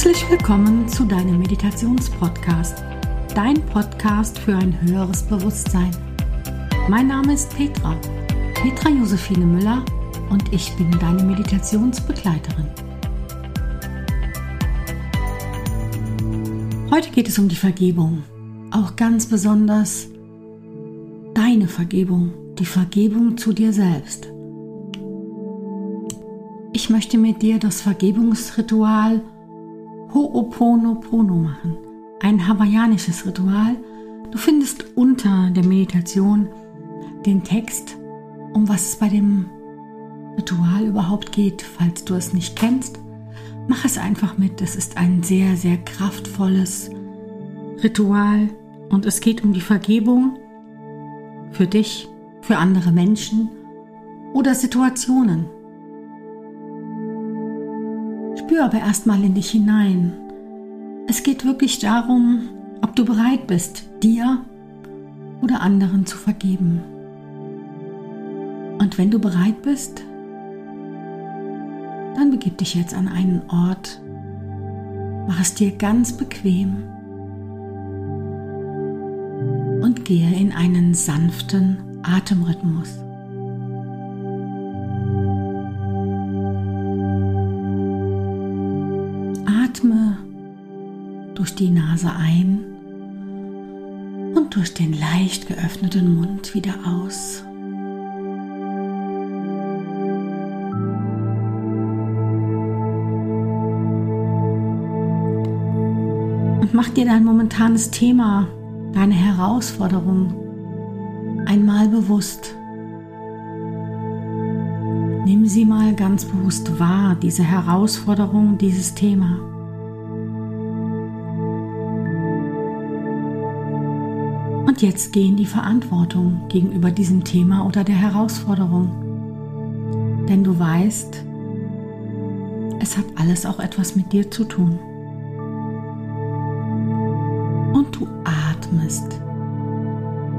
Herzlich willkommen zu deinem Meditationspodcast, dein Podcast für ein höheres Bewusstsein. Mein Name ist Petra, Petra Josephine Müller und ich bin deine Meditationsbegleiterin. Heute geht es um die Vergebung, auch ganz besonders deine Vergebung, die Vergebung zu dir selbst. Ich möchte mit dir das Vergebungsritual Ho'oponopono machen, ein hawaiianisches Ritual. Du findest unter der Meditation den Text, um was es bei dem Ritual überhaupt geht, falls du es nicht kennst. Mach es einfach mit. Es ist ein sehr, sehr kraftvolles Ritual und es geht um die Vergebung für dich, für andere Menschen oder Situationen. Spür aber erstmal in dich hinein. Es geht wirklich darum, ob du bereit bist, dir oder anderen zu vergeben. Und wenn du bereit bist, dann begib dich jetzt an einen Ort, mach es dir ganz bequem und gehe in einen sanften Atemrhythmus. Durch die Nase ein und durch den leicht geöffneten Mund wieder aus. Und mach dir dein momentanes Thema, deine Herausforderung einmal bewusst. Nimm sie mal ganz bewusst wahr, diese Herausforderung, dieses Thema. Jetzt geh in die Verantwortung gegenüber diesem Thema oder der Herausforderung. Denn du weißt, es hat alles auch etwas mit dir zu tun. Und du atmest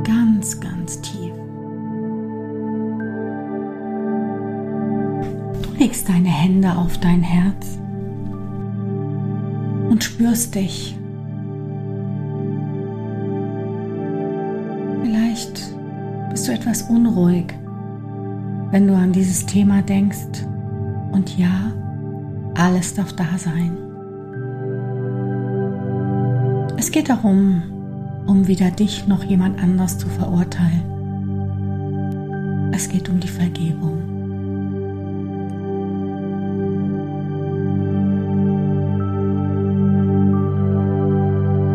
ganz, ganz tief. Du legst deine Hände auf dein Herz und spürst dich Vielleicht bist du etwas unruhig, wenn du an dieses Thema denkst. Und ja, alles darf da sein. Es geht darum, um weder dich noch jemand anders zu verurteilen. Es geht um die Vergebung.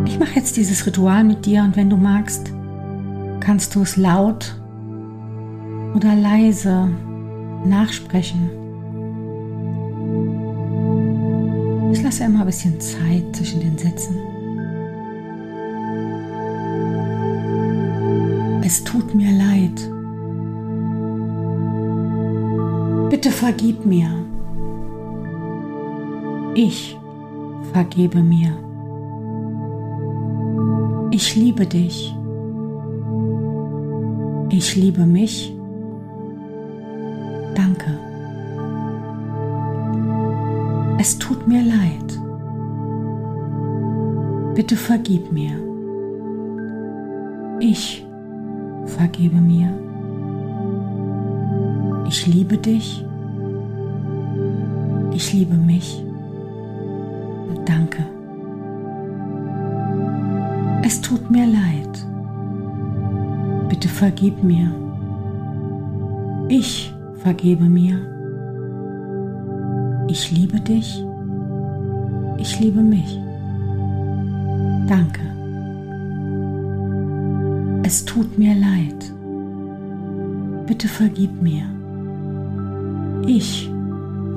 Ich mache jetzt dieses Ritual mit dir und wenn du magst, kannst du es laut oder leise nachsprechen. Ich lasse immer ein bisschen Zeit zwischen den Sätzen. Es tut mir leid. Bitte vergib mir. Ich vergebe mir. Ich liebe dich. Ich liebe mich. Danke. Es tut mir leid. Bitte vergib mir. Ich vergebe mir. Ich liebe dich. Ich liebe mich. Danke. Es tut mir leid. Bitte vergib mir. Ich vergebe mir. Ich liebe dich. Ich liebe mich. Danke. Es tut mir leid. Bitte vergib mir. Ich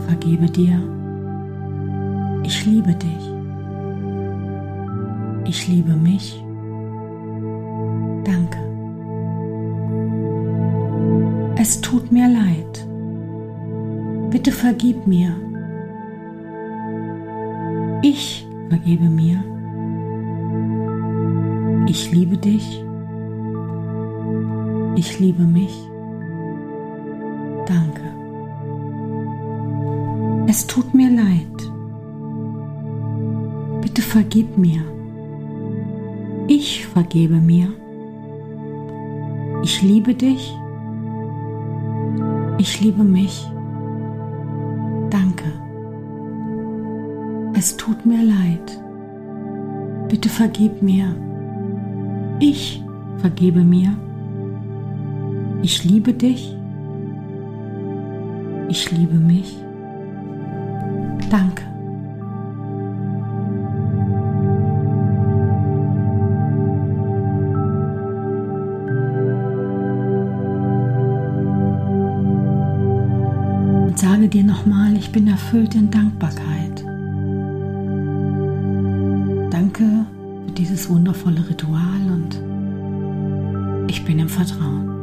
vergebe dir. Ich liebe dich. Ich liebe mich. Danke. Es tut mir leid. Bitte vergib mir. Ich vergebe mir. Ich liebe dich. Ich liebe mich. Danke. Es tut mir leid. vergib mir. Ich vergebe mir. Ich liebe dich. Ich liebe mich. Danke. Es tut mir leid. Bitte vergib mir. Ich vergebe mir. Ich liebe dich. Ich liebe mich. Danke. Sage dir nochmal, ich bin erfüllt in Dankbarkeit. Danke für dieses wundervolle Ritual und ich bin im Vertrauen.